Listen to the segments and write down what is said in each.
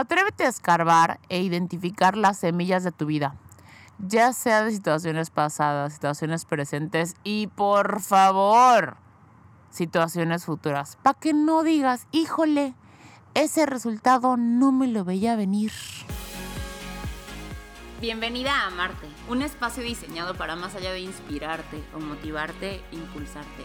Atrévete a escarbar e identificar las semillas de tu vida, ya sea de situaciones pasadas, situaciones presentes y por favor, situaciones futuras, para que no digas, híjole, ese resultado no me lo veía venir. Bienvenida a Marte, un espacio diseñado para más allá de inspirarte o motivarte, impulsarte.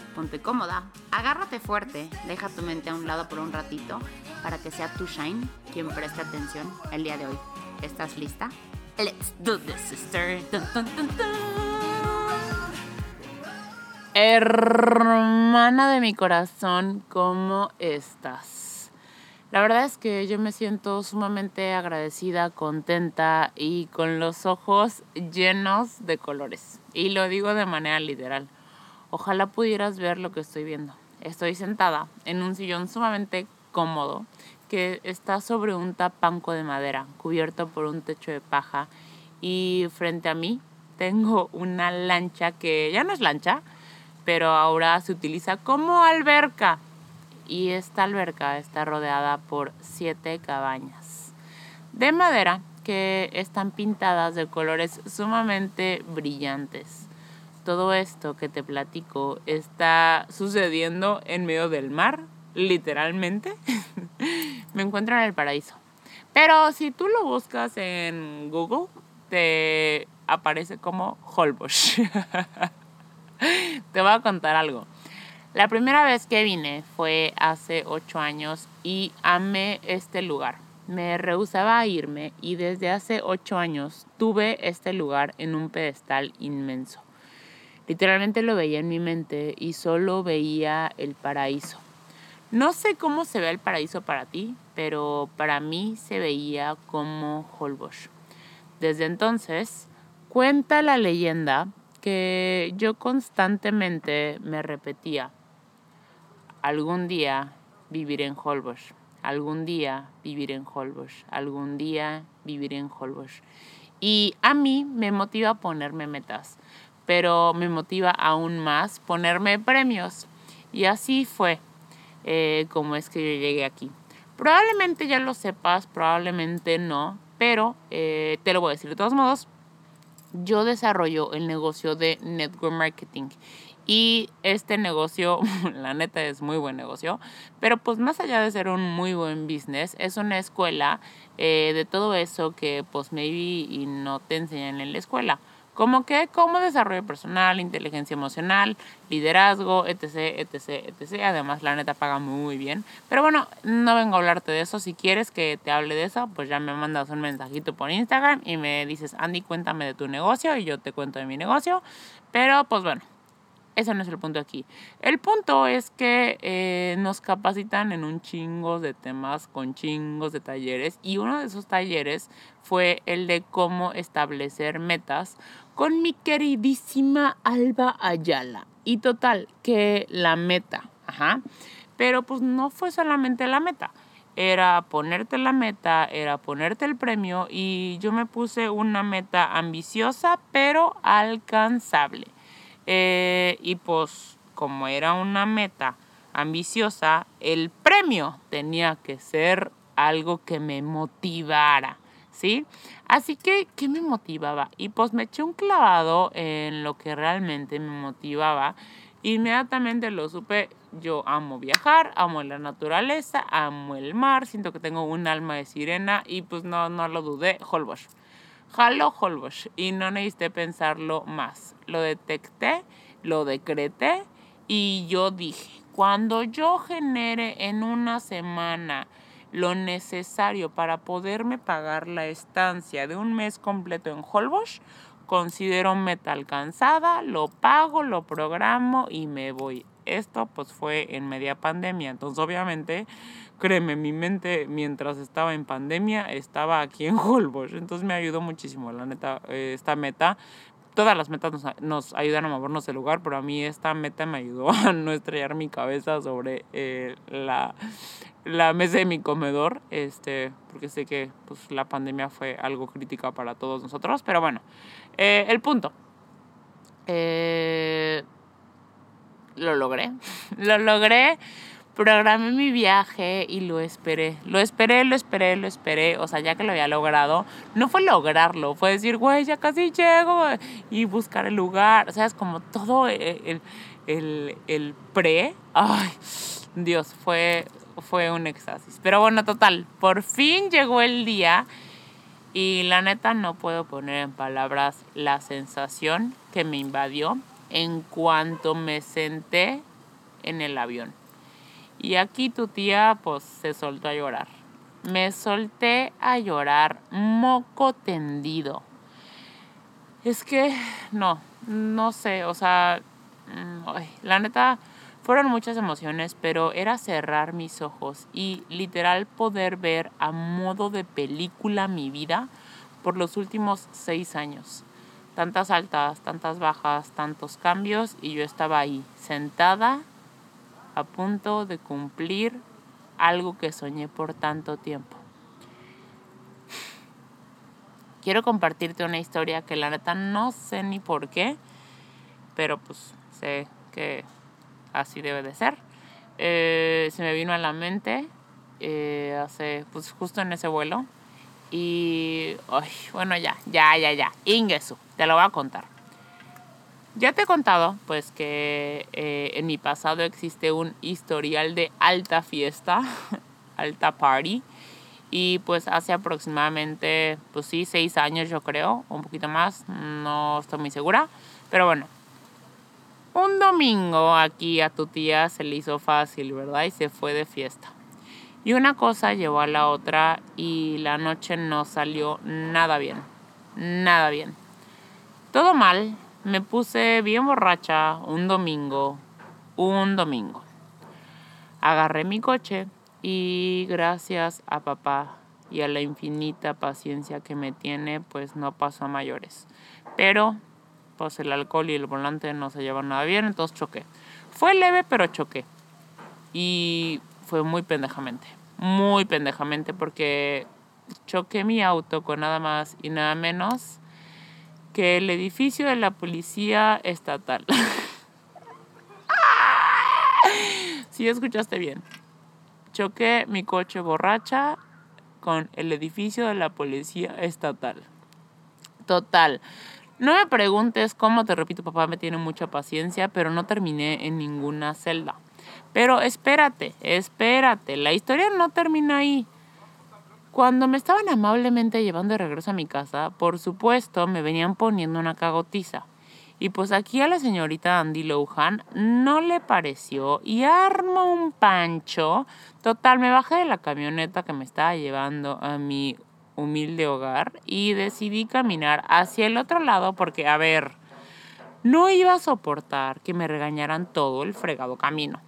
Ponte cómoda, agárrate fuerte, deja tu mente a un lado por un ratito para que sea tu Shine quien preste atención el día de hoy. ¿Estás lista? Let's do this, sister. Hermana de mi corazón, ¿cómo estás? La verdad es que yo me siento sumamente agradecida, contenta y con los ojos llenos de colores. Y lo digo de manera literal. Ojalá pudieras ver lo que estoy viendo. Estoy sentada en un sillón sumamente cómodo que está sobre un tapanco de madera cubierto por un techo de paja y frente a mí tengo una lancha que ya no es lancha, pero ahora se utiliza como alberca. Y esta alberca está rodeada por siete cabañas de madera que están pintadas de colores sumamente brillantes. Todo esto que te platico está sucediendo en medio del mar, literalmente. Me encuentro en el paraíso. Pero si tú lo buscas en Google, te aparece como Holbox. Te voy a contar algo. La primera vez que vine fue hace ocho años y amé este lugar. Me rehusaba a irme y desde hace ocho años tuve este lugar en un pedestal inmenso. Literalmente lo veía en mi mente y solo veía el paraíso. No sé cómo se ve el paraíso para ti, pero para mí se veía como Holbox. Desde entonces, cuenta la leyenda que yo constantemente me repetía, algún día vivir en Holbox, algún día vivir en Holbox, algún día vivir en Holbox. Y a mí me motiva ponerme metas, pero me motiva aún más ponerme premios. Y así fue eh, como es que yo llegué aquí. Probablemente ya lo sepas, probablemente no, pero eh, te lo voy a decir de todos modos yo desarrollo el negocio de network marketing. Y este negocio, la neta es muy buen negocio, pero pues más allá de ser un muy buen business, es una escuela eh, de todo eso que pues maybe y no te enseñan en la escuela. Como que como desarrollo personal, inteligencia emocional, liderazgo, etc, etc, etc. Además, la neta paga muy bien. Pero bueno, no vengo a hablarte de eso. Si quieres que te hable de eso, pues ya me mandas un mensajito por Instagram y me dices, Andy, cuéntame de tu negocio y yo te cuento de mi negocio. Pero pues bueno, ese no es el punto aquí. El punto es que eh, nos capacitan en un chingo de temas con chingos de talleres y uno de esos talleres fue el de cómo establecer metas con mi queridísima Alba Ayala. Y total, que la meta, ajá, pero pues no fue solamente la meta. Era ponerte la meta, era ponerte el premio y yo me puse una meta ambiciosa pero alcanzable. Eh, y pues como era una meta ambiciosa, el premio tenía que ser algo que me motivara, ¿sí? Así que, ¿qué me motivaba? Y pues me eché un clavado en lo que realmente me motivaba. Inmediatamente lo supe, yo amo viajar, amo la naturaleza, amo el mar, siento que tengo un alma de sirena y pues no, no lo dudé, Holbox. Jalo Holbox y no necesité pensarlo más. Lo detecté, lo decreté y yo dije, cuando yo genere en una semana lo necesario para poderme pagar la estancia de un mes completo en Holbox, considero meta alcanzada, lo pago, lo programo y me voy. Esto pues fue en media pandemia, entonces obviamente, créeme, mi mente mientras estaba en pandemia estaba aquí en Holbox, entonces me ayudó muchísimo, la neta, esta meta todas las metas nos, nos, ayudan a movernos del lugar, pero a mí esta meta me ayudó a no estrellar mi cabeza sobre eh, la, la, mesa de mi comedor, este, porque sé que pues, la pandemia fue algo crítica para todos nosotros, pero bueno, eh, el punto. Eh, lo logré, lo logré programé mi viaje y lo esperé. Lo esperé, lo esperé, lo esperé. O sea, ya que lo había logrado, no fue lograrlo, fue decir, güey, ya casi llego y buscar el lugar. O sea, es como todo el, el, el pre. Ay, Dios, fue, fue un éxtasis. Pero bueno, total, por fin llegó el día. Y la neta no puedo poner en palabras la sensación que me invadió en cuanto me senté en el avión. Y aquí tu tía pues se soltó a llorar. Me solté a llorar moco tendido. Es que no, no sé, o sea, mm, la neta fueron muchas emociones, pero era cerrar mis ojos y literal poder ver a modo de película mi vida por los últimos seis años. Tantas altas, tantas bajas, tantos cambios y yo estaba ahí, sentada a punto de cumplir algo que soñé por tanto tiempo. Quiero compartirte una historia que la neta no sé ni por qué, pero pues sé que así debe de ser. Eh, se me vino a la mente eh, hace, pues justo en ese vuelo. Y, bueno, ya, ya, ya, ya. Ingesu, te lo voy a contar. Ya te he contado, pues, que eh, en mi pasado existe un historial de alta fiesta, alta party. Y pues hace aproximadamente, pues sí, seis años yo creo, un poquito más, no estoy muy segura. Pero bueno, un domingo aquí a tu tía se le hizo fácil, ¿verdad? Y se fue de fiesta. Y una cosa llevó a la otra y la noche no salió nada bien. Nada bien. Todo mal, me puse bien borracha un domingo, un domingo. Agarré mi coche y gracias a papá y a la infinita paciencia que me tiene, pues no pasó a mayores. Pero pues el alcohol y el volante no se llevan nada bien, entonces choqué. Fue leve, pero choqué. Y fue muy pendejamente, muy pendejamente porque choqué mi auto con nada más y nada menos que el edificio de la policía estatal. Si escuchaste bien. Choqué mi coche borracha con el edificio de la policía estatal. Total. No me preguntes cómo, te repito, papá me tiene mucha paciencia, pero no terminé en ninguna celda. Pero espérate, espérate, la historia no termina ahí. Cuando me estaban amablemente llevando de regreso a mi casa, por supuesto me venían poniendo una cagotiza. Y pues aquí a la señorita Andy Lohan no le pareció y armó un pancho. Total, me bajé de la camioneta que me estaba llevando a mi humilde hogar y decidí caminar hacia el otro lado porque, a ver, no iba a soportar que me regañaran todo el fregado camino.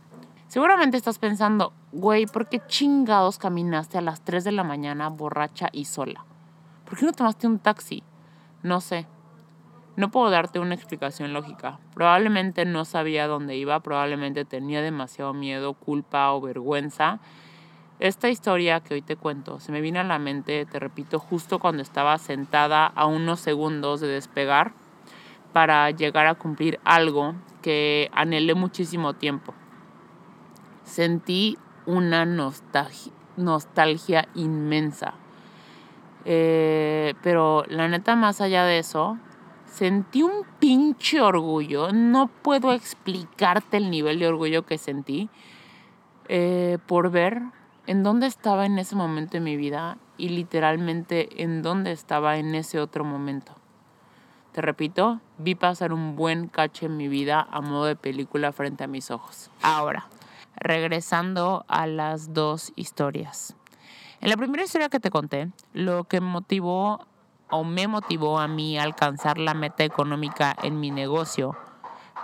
Seguramente estás pensando, güey, ¿por qué chingados caminaste a las 3 de la mañana borracha y sola? ¿Por qué no tomaste un taxi? No sé. No puedo darte una explicación lógica. Probablemente no sabía dónde iba, probablemente tenía demasiado miedo, culpa o vergüenza. Esta historia que hoy te cuento se me vino a la mente, te repito, justo cuando estaba sentada a unos segundos de despegar para llegar a cumplir algo que anhelé muchísimo tiempo sentí una nostalgia, nostalgia inmensa. Eh, pero la neta, más allá de eso, sentí un pinche orgullo. No puedo explicarte el nivel de orgullo que sentí eh, por ver en dónde estaba en ese momento de mi vida y literalmente en dónde estaba en ese otro momento. Te repito, vi pasar un buen cacho en mi vida a modo de película frente a mis ojos. Ahora, regresando a las dos historias. En la primera historia que te conté, lo que motivó o me motivó a mí alcanzar la meta económica en mi negocio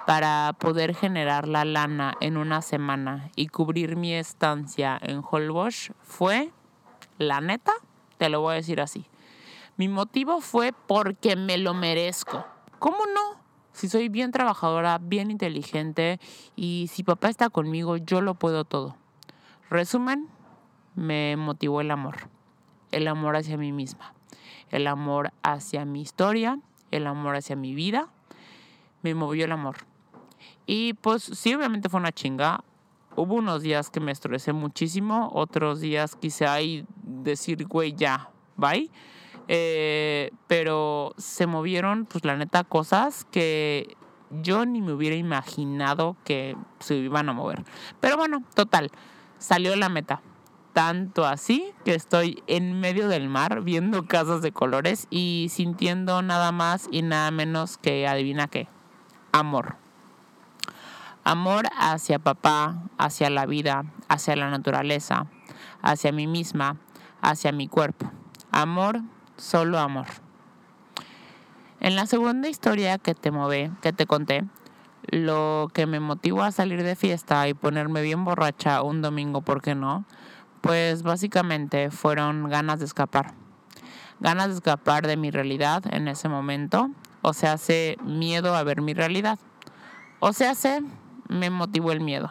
para poder generar la lana en una semana y cubrir mi estancia en Holbox fue, la neta, te lo voy a decir así. Mi motivo fue porque me lo merezco. ¿Cómo no? Si soy bien trabajadora, bien inteligente y si papá está conmigo, yo lo puedo todo. Resumen, me motivó el amor. El amor hacia mí misma. El amor hacia mi historia. El amor hacia mi vida. Me movió el amor. Y pues sí, obviamente fue una chinga. Hubo unos días que me estresé muchísimo. Otros días quise ahí decir, güey, ya, bye. Eh, pero se movieron, pues la neta, cosas que yo ni me hubiera imaginado que se iban a mover. Pero bueno, total, salió la meta. Tanto así que estoy en medio del mar viendo casas de colores y sintiendo nada más y nada menos que, adivina qué, amor. Amor hacia papá, hacia la vida, hacia la naturaleza, hacia mí misma, hacia mi cuerpo. Amor solo amor. En la segunda historia que te mové, que te conté, lo que me motivó a salir de fiesta y ponerme bien borracha un domingo, ¿por qué no? Pues básicamente fueron ganas de escapar. Ganas de escapar de mi realidad en ese momento. O sea, hace miedo a ver mi realidad. O sea, se me motivó el miedo.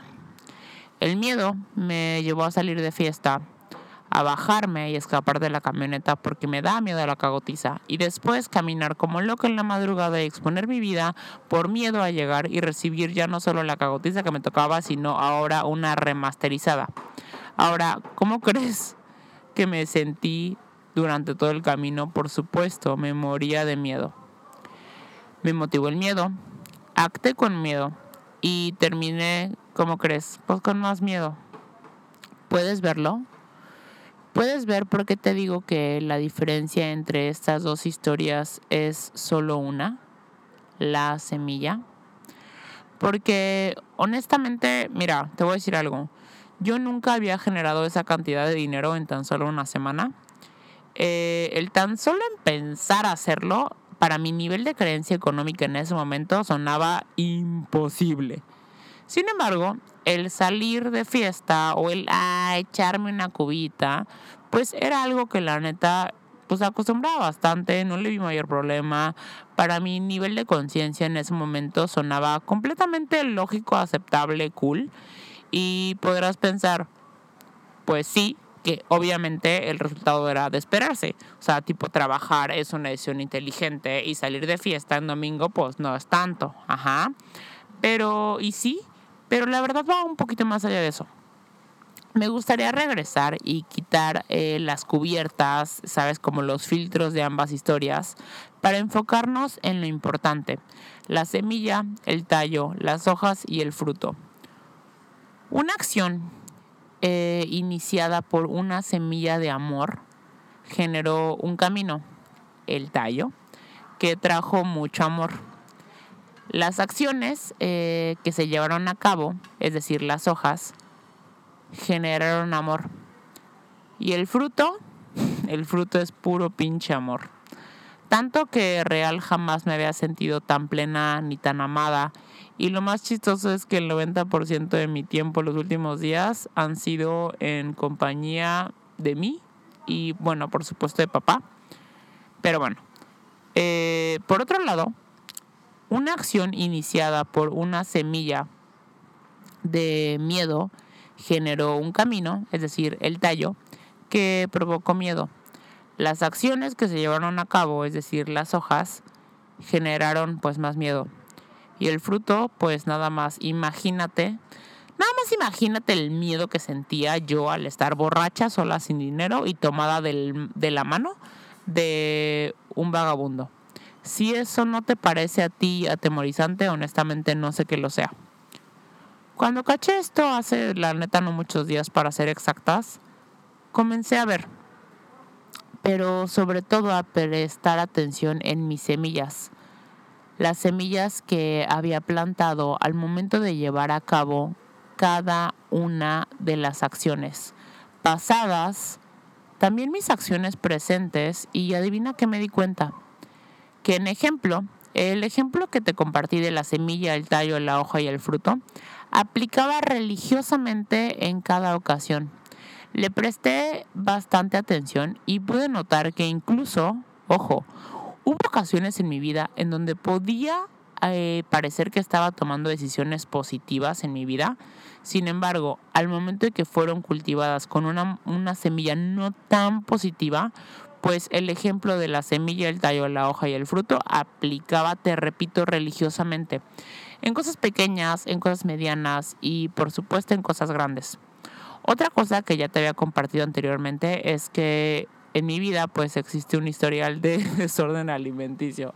El miedo me llevó a salir de fiesta a bajarme y escapar de la camioneta porque me da miedo la cagotiza y después caminar como loco en la madrugada y exponer mi vida por miedo a llegar y recibir ya no solo la cagotiza que me tocaba, sino ahora una remasterizada. Ahora, ¿cómo crees que me sentí durante todo el camino? Por supuesto, me moría de miedo. Me motivó el miedo, acté con miedo y terminé, ¿cómo crees? Pues con más miedo. ¿Puedes verlo? Puedes ver por qué te digo que la diferencia entre estas dos historias es solo una, la semilla. Porque honestamente, mira, te voy a decir algo. Yo nunca había generado esa cantidad de dinero en tan solo una semana. Eh, el tan solo en pensar hacerlo, para mi nivel de creencia económica en ese momento sonaba imposible. Sin embargo, el salir de fiesta o el ah, echarme una cubita, pues era algo que la neta pues acostumbraba bastante, no le vi mayor problema. Para mi nivel de conciencia en ese momento sonaba completamente lógico, aceptable, cool. Y podrás pensar, pues sí, que obviamente el resultado era de esperarse. O sea, tipo trabajar es una decisión inteligente y salir de fiesta en domingo pues no es tanto. Ajá. Pero, ¿y sí? Pero la verdad va un poquito más allá de eso. Me gustaría regresar y quitar eh, las cubiertas, sabes, como los filtros de ambas historias, para enfocarnos en lo importante, la semilla, el tallo, las hojas y el fruto. Una acción eh, iniciada por una semilla de amor generó un camino, el tallo, que trajo mucho amor las acciones eh, que se llevaron a cabo, es decir, las hojas, generaron amor. Y el fruto, el fruto es puro pinche amor. Tanto que real jamás me había sentido tan plena ni tan amada. Y lo más chistoso es que el 90% de mi tiempo los últimos días han sido en compañía de mí y bueno, por supuesto de papá. Pero bueno, eh, por otro lado, una acción iniciada por una semilla de miedo generó un camino, es decir, el tallo, que provocó miedo. Las acciones que se llevaron a cabo, es decir, las hojas, generaron pues más miedo. Y el fruto, pues nada más, imagínate, nada más imagínate el miedo que sentía yo al estar borracha, sola, sin dinero y tomada de la mano de un vagabundo. Si eso no te parece a ti atemorizante, honestamente no sé qué lo sea. Cuando caché esto hace la neta no muchos días para ser exactas, comencé a ver, pero sobre todo a prestar atención en mis semillas. Las semillas que había plantado al momento de llevar a cabo cada una de las acciones pasadas, también mis acciones presentes y adivina que me di cuenta que en ejemplo, el ejemplo que te compartí de la semilla, el tallo, la hoja y el fruto, aplicaba religiosamente en cada ocasión. Le presté bastante atención y pude notar que incluso, ojo, Hubo ocasiones en mi vida en donde podía eh, parecer que estaba tomando decisiones positivas en mi vida. Sin embargo, al momento de que fueron cultivadas con una, una semilla no tan positiva, pues el ejemplo de la semilla, el tallo, la hoja y el fruto aplicaba, te repito, religiosamente. En cosas pequeñas, en cosas medianas y por supuesto en cosas grandes. Otra cosa que ya te había compartido anteriormente es que en mi vida pues existe un historial de desorden alimenticio.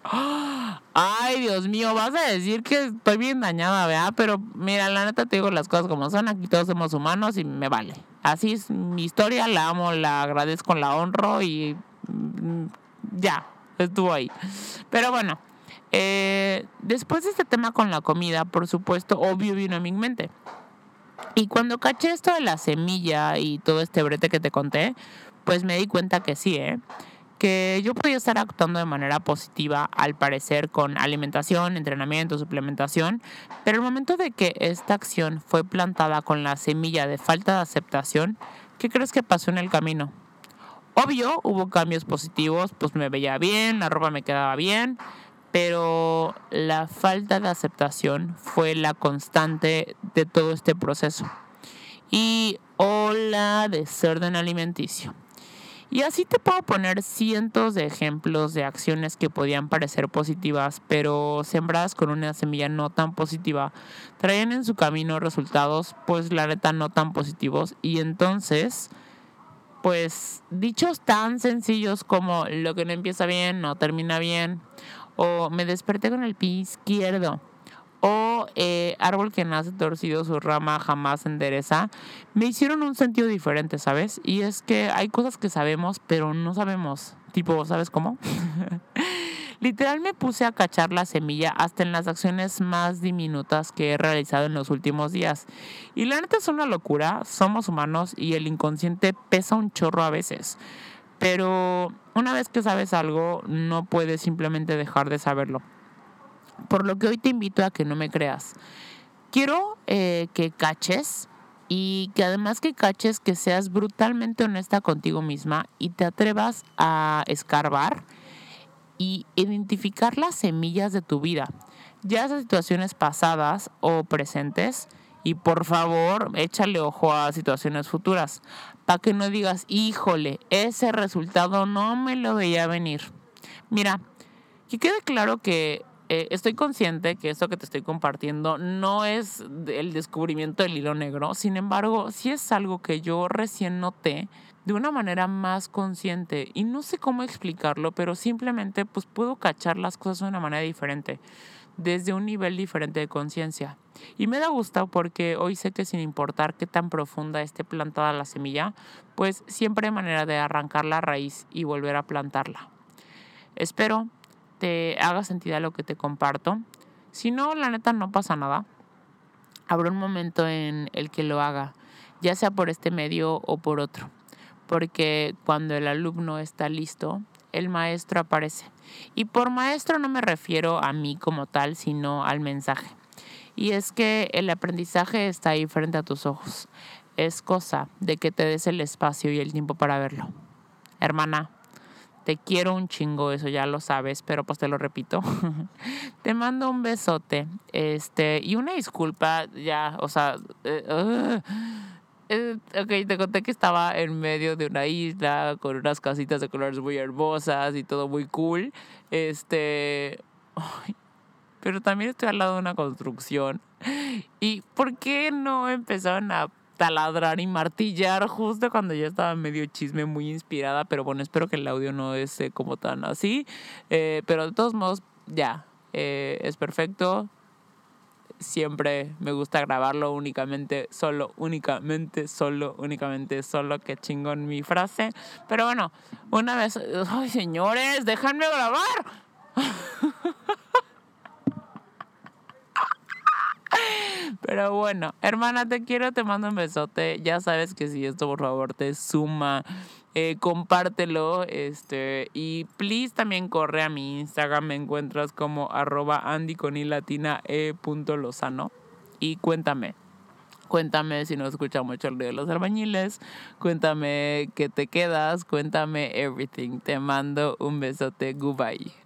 Ay, Dios mío, vas a decir que estoy bien dañada, ¿verdad? Pero mira, la neta te digo las cosas como son, aquí todos somos humanos y me vale. Así es mi historia, la amo, la agradezco, la honro y ya, estuvo ahí. Pero bueno, eh, después de este tema con la comida, por supuesto, obvio vino a mi mente. Y cuando caché esto de la semilla y todo este brete que te conté, pues me di cuenta que sí, ¿eh? que yo podía estar actuando de manera positiva, al parecer, con alimentación, entrenamiento, suplementación, pero el momento de que esta acción fue plantada con la semilla de falta de aceptación, ¿qué crees que pasó en el camino? Obvio, hubo cambios positivos, pues me veía bien, la ropa me quedaba bien, pero la falta de aceptación fue la constante de todo este proceso. Y hola, desorden alimenticio. Y así te puedo poner cientos de ejemplos de acciones que podían parecer positivas, pero sembradas con una semilla no tan positiva, traían en su camino resultados, pues la neta no tan positivos. Y entonces, pues dichos tan sencillos como lo que no empieza bien, no termina bien, o me desperté con el pie izquierdo, o eh, árbol que nace torcido, su rama jamás endereza, me hicieron un sentido diferente, ¿sabes? Y es que hay cosas que sabemos, pero no sabemos. Tipo, ¿sabes cómo? Literal me puse a cachar la semilla hasta en las acciones más diminutas que he realizado en los últimos días. Y la neta es una locura, somos humanos y el inconsciente pesa un chorro a veces. Pero una vez que sabes algo, no puedes simplemente dejar de saberlo. Por lo que hoy te invito a que no me creas. Quiero eh, que caches y que además que caches que seas brutalmente honesta contigo misma y te atrevas a escarbar y identificar las semillas de tu vida, ya sea situaciones pasadas o presentes, y por favor échale ojo a situaciones futuras, para que no digas, híjole, ese resultado no me lo veía venir. Mira, que quede claro que eh, estoy consciente que esto que te estoy compartiendo no es el descubrimiento del hilo negro, sin embargo, sí es algo que yo recién noté de una manera más consciente y no sé cómo explicarlo, pero simplemente pues puedo cachar las cosas de una manera diferente, desde un nivel diferente de conciencia. Y me da gusto porque hoy sé que sin importar qué tan profunda esté plantada la semilla, pues siempre hay manera de arrancar la raíz y volver a plantarla. Espero te haga sentido lo que te comparto. Si no, la neta no pasa nada. Habrá un momento en el que lo haga, ya sea por este medio o por otro. Porque cuando el alumno está listo, el maestro aparece. Y por maestro no me refiero a mí como tal, sino al mensaje. Y es que el aprendizaje está ahí frente a tus ojos. Es cosa de que te des el espacio y el tiempo para verlo. Hermana, te quiero un chingo, eso ya lo sabes, pero pues te lo repito. te mando un besote. Este, y una disculpa, ya, o sea, eh, ok, te conté que estaba en medio de una isla con unas casitas de colores muy hermosas y todo muy cool. Este, pero también estoy al lado de una construcción. ¿Y por qué no empezaron a taladrar y martillar justo cuando ya estaba medio chisme, muy inspirada, pero bueno, espero que el audio no es como tan así, eh, pero de todos modos, ya, eh, es perfecto. Siempre me gusta grabarlo únicamente, solo, únicamente, solo, únicamente, solo, que chingón mi frase. Pero bueno, una vez, ay señores, déjenme grabar. Pero bueno, hermana, te quiero, te mando un besote. Ya sabes que si esto por favor te suma, eh, compártelo. Este, y please también corre a mi Instagram. Me encuentras como arroba e punto lozano. Y cuéntame. Cuéntame si no escucha mucho el ruido de los albañiles. Cuéntame qué te quedas. Cuéntame everything. Te mando un besote. Goodbye.